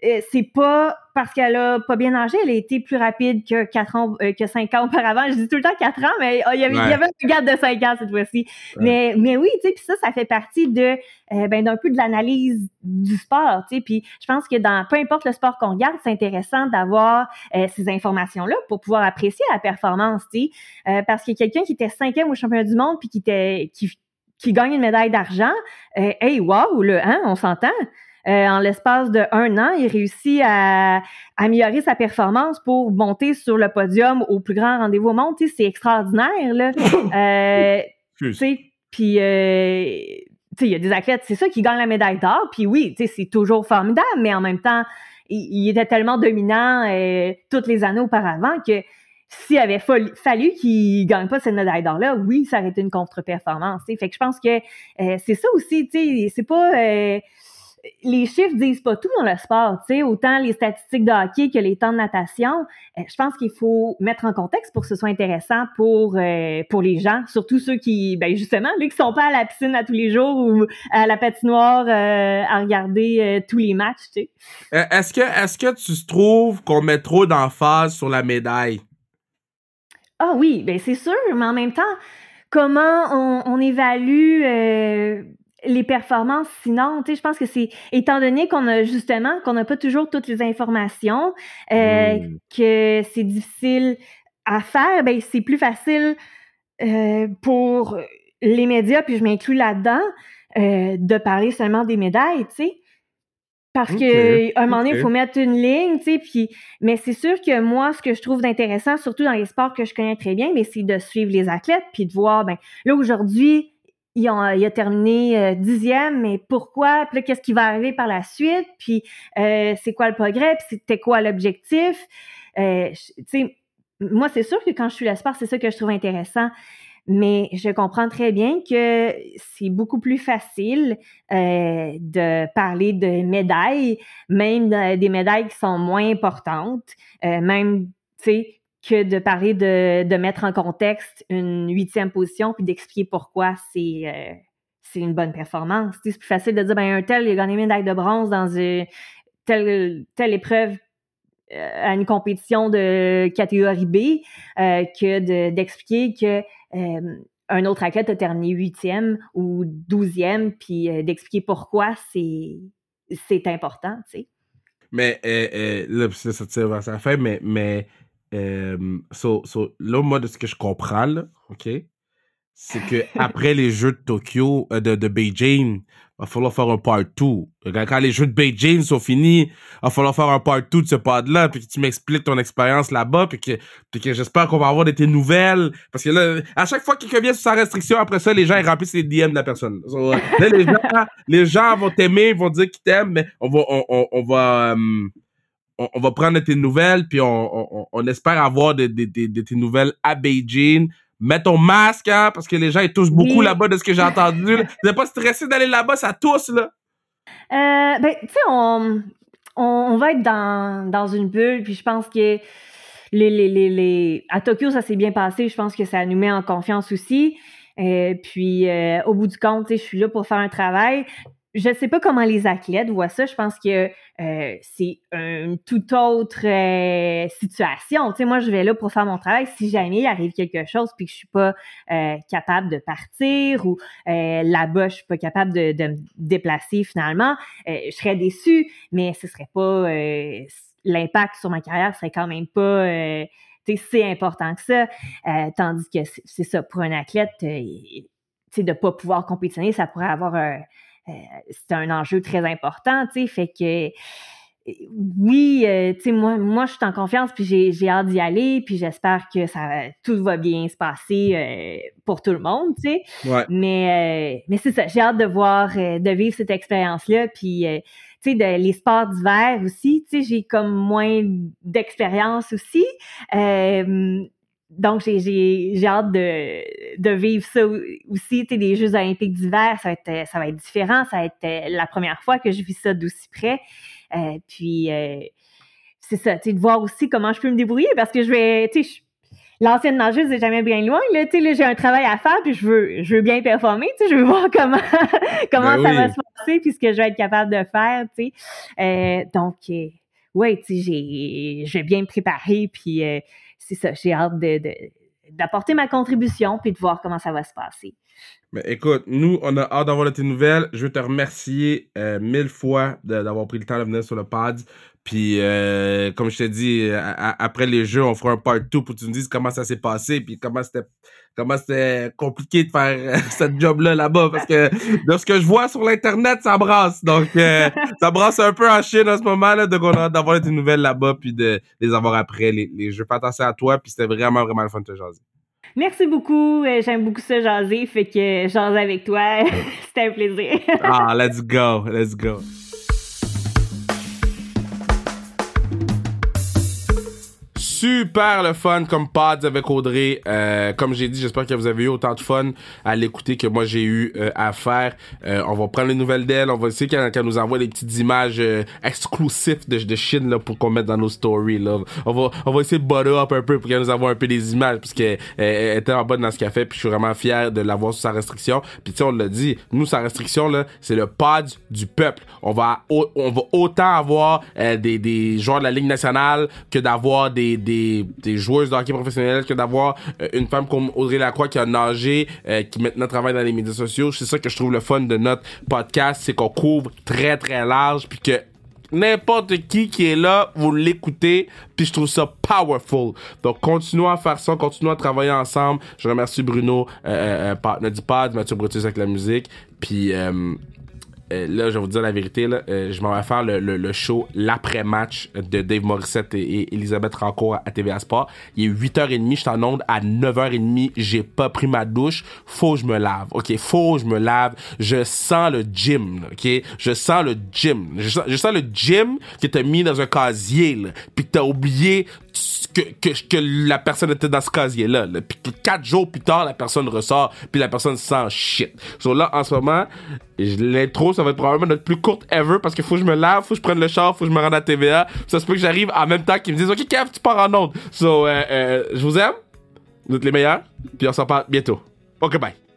c'est pas parce qu'elle a pas bien nagé, elle a été plus rapide que quatre ans, euh, que cinq ans auparavant. Je dis tout le temps quatre ans, mais oh, il, y avait, il y avait un gap de cinq ans cette fois-ci. Mais, mais oui, tu sais, puis ça, ça fait partie de euh, ben, d'un peu de l'analyse du sport, tu sais. Puis je pense que dans peu importe le sport qu'on regarde, c'est intéressant d'avoir euh, ces informations-là pour pouvoir apprécier la performance, tu sais. parce que quelqu'un qui était cinquième au championnat du monde puis qui était qui qui gagne une médaille d'argent, hey, wow, le, hein, on s'entend? Euh, en l'espace de un an, il réussit à, améliorer sa performance pour monter sur le podium au plus grand rendez-vous au monde. c'est extraordinaire, là. euh, puis, euh, il y a des athlètes, c'est ça qui gagne la médaille d'or. Puis oui, c'est toujours formidable, mais en même temps, il, était tellement dominant toutes les années auparavant que s'il avait fallu qu'il gagne pas cette médaille d'or-là, oui, ça aurait été une contre-performance. Fait que je pense que c'est ça aussi, tu sais, c'est pas les chiffres disent pas tout dans le sport, tu sais, autant les statistiques de hockey que les temps de natation. Euh, je pense qu'il faut mettre en contexte pour que ce soit intéressant pour euh, pour les gens, surtout ceux qui, ben justement, ceux qui sont pas à la piscine à tous les jours ou à la patinoire euh, à regarder tous les matchs, tu sais. Est-ce que est-ce que tu trouves qu'on met trop d'emphase sur la médaille? Ah oui, ben c'est sûr, mais en même temps, comment on, on évalue les performances sinon tu sais je pense que c'est étant donné qu'on a justement qu'on n'a pas toujours toutes les informations euh, mmh. que c'est difficile à faire ben c'est plus facile euh, pour les médias puis je m'inclus là-dedans euh, de parler seulement des médailles tu sais parce que un moment donné, il faut mettre une ligne, tu sais, puis mais c'est sûr que moi, ce que je trouve d'intéressant, surtout dans les sports que je connais très bien, mais c'est de suivre les athlètes, puis de voir, ben là aujourd'hui, il a, terminé euh, dixième, mais pourquoi? Puis qu'est-ce qui va arriver par la suite? Puis euh, c'est quoi le progrès? Puis c'était quoi l'objectif? Euh, tu sais, moi, c'est sûr que quand je suis l'espoir, c'est ça que je trouve intéressant. Mais je comprends très bien que c'est beaucoup plus facile de parler de médailles, même des médailles qui sont moins importantes, même, tu sais, que de parler de, de, mettre en contexte une huitième position puis d'expliquer pourquoi c'est euh, une bonne performance. C'est plus facile de dire ben un tel il a gagné une médaille de bronze dans une telle, telle épreuve euh, à une compétition de catégorie B euh, que d'expliquer que un autre athlète a terminé huitième ou douzième, puis d'expliquer pourquoi c'est important, tu sais. Mais là, ça tire vers sa fin, mais euh, so, so, là, moi, de ce que je comprends, là, OK, c'est que après les Jeux de Tokyo, euh, de, de Beijing, il va falloir faire un part 2. Quand les Jeux de Beijing sont finis, il va falloir faire un part 2 de ce pod-là, puis que tu m'expliques ton expérience là-bas, puis que, puis que j'espère qu'on va avoir de tes nouvelles. Parce que là, à chaque fois qu'il quelqu'un vient sa restriction, après ça, les gens ils remplissent les DM de la personne. là, les gens, les gens vont t'aimer, vont dire qu'ils t'aiment, mais on va, on, on, on va, euh, on, va prendre tes nouvelles, puis on, on, espère avoir de, de, de, tes nouvelles à Beijing. Mets ton masque, hein, parce que les gens, ils toussent beaucoup là-bas de ce que j'ai entendu. Vous n'êtes pas stressé d'aller là-bas, ça tousse, là? Euh, ben, tu sais, on, on, va être dans, dans une bulle, puis je pense que les, les, les, les... à Tokyo, ça s'est bien passé. Je pense que ça nous met en confiance aussi. Euh, puis, euh, au bout du compte, je suis là pour faire un travail. Je ne sais pas comment les athlètes voient ça. Je pense que euh, c'est une toute autre situation. Tu sais, moi, je vais là pour faire mon travail. Si jamais il arrive quelque chose puis que je suis pas capable de partir ou là-bas, je suis pas capable de, me déplacer finalement, je serais déçue, mais ce serait pas l'impact sur ma carrière serait quand même pas euh, si important que ça. Euh, tandis que c'est ça, pour un athlète, euh, de ne pas pouvoir compétitionner, ça pourrait avoir un. C'est un enjeu très important, tu sais. Fait que oui, tu sais, moi, moi, je suis en confiance, puis j'ai hâte d'y aller, puis j'espère que ça, tout va bien se passer pour tout le monde, tu sais. Mais, mais c'est ça, j'ai hâte de voir, de vivre cette expérience-là, puis tu sais, les sports d'hiver aussi, tu sais, j'ai comme moins d'expérience aussi. Euh, donc, j'ai hâte de, de vivre ça aussi. Tu sais, les Jeux olympiques d'hiver, ça, va être, ça va être différent. Ça va être euh, la première fois que je vis ça d'aussi près. Euh, puis, euh, c'est ça, tu sais, de voir aussi comment je peux me débrouiller parce que je vais, tu sais, l'ancienne nageuse n'est jamais bien loin. Là, tu sais, j'ai un travail à faire, puis je veux, je veux bien performer. Tu sais, je veux voir comment, comment ben ça va se passer, puis ce que je vais être capable de faire. Tu sais. Euh, donc, euh, ouais, tu sais, j'ai, je vais bien me préparer, puis euh, c'est ça, j'ai hâte de, d'apporter ma contribution, puis de voir comment ça va se passer. Mais écoute, nous, on a hâte d'avoir tes nouvelles. Je veux te remercier mille fois d'avoir pris le temps de venir sur le pad. Puis, euh, comme je t'ai dit, après les jeux, on fera un part 2 pour que tu nous dises comment ça s'est passé, puis comment c'était comment c'était compliqué de faire euh, cette job-là là-bas. Parce que de ce que je vois sur l'Internet, ça brasse. Donc, euh, ça brasse un peu en Chine en ce moment, là, donc on a d'avoir des nouvelles là-bas, puis de les avoir après les, les jeux. Fais attention à toi, puis c'était vraiment, vraiment le fun de te jaser. Merci beaucoup. J'aime beaucoup ça jaser, fait que jaser avec toi, c'était un plaisir. ah, let's go, let's go. Super le fun comme pods avec Audrey. Euh, comme j'ai dit, j'espère que vous avez eu autant de fun à l'écouter que moi j'ai eu euh, à faire. Euh, on va prendre les nouvelles d'elle. On va essayer qu'elle nous envoie des petites images exclusives de, de Chine là, pour qu'on mette dans nos stories. On, va, on va essayer de butter up un peu pour qu'elle nous envoie un peu des images parce qu'elle était en bonne dans ce qu'elle fait. Puis je suis vraiment fier de l'avoir sous sa restriction. Puis tu sais, on l'a dit, nous, sa restriction, là, c'est le pod du peuple. On va, on va autant avoir des, des joueurs de la Ligue nationale que d'avoir des, des joueuses de hockey professionnelles que d'avoir euh, une femme comme Audrey Lacroix qui a nagé, euh, qui maintenant travaille dans les médias sociaux. C'est ça que je trouve le fun de notre podcast, c'est qu'on couvre très très large puis que n'importe qui qui est là, vous l'écoutez, puis je trouve ça powerful. Donc, continuons à faire ça, continuons à travailler ensemble. Je remercie Bruno, euh, euh partenaire du pod, Mathieu Brutus avec la musique, puis euh, là, je vais vous dire la vérité, là, euh, je m'en vais faire le, le, show l'après-match de Dave Morissette et, Elisabeth Rancourt à TVA Sport. Il est 8h30, je suis en onde à 9h30, j'ai pas pris ma douche, faut que je me lave, ok? Faut que je me lave. Je sens le gym, ok? Je sens le gym. Je sens, je sens le gym qui t'a mis dans un casier, là, pis t'as oublié que, que, que, la personne était dans ce casier-là. Là. Puis quatre jours plus tard, la personne ressort, puis la personne sent shit. So là, en ce moment, l'intro, ça va être probablement notre plus courte ever parce qu'il faut que je me lave, faut que je prenne le char, faut que je me rende à TVA. Ça se peut que j'arrive en même temps qu'ils me disent Ok, Kev, tu pars en onde. So, euh, euh, je vous aime. Vous êtes les meilleurs. Puis on s'en parle bientôt. Ok, bye.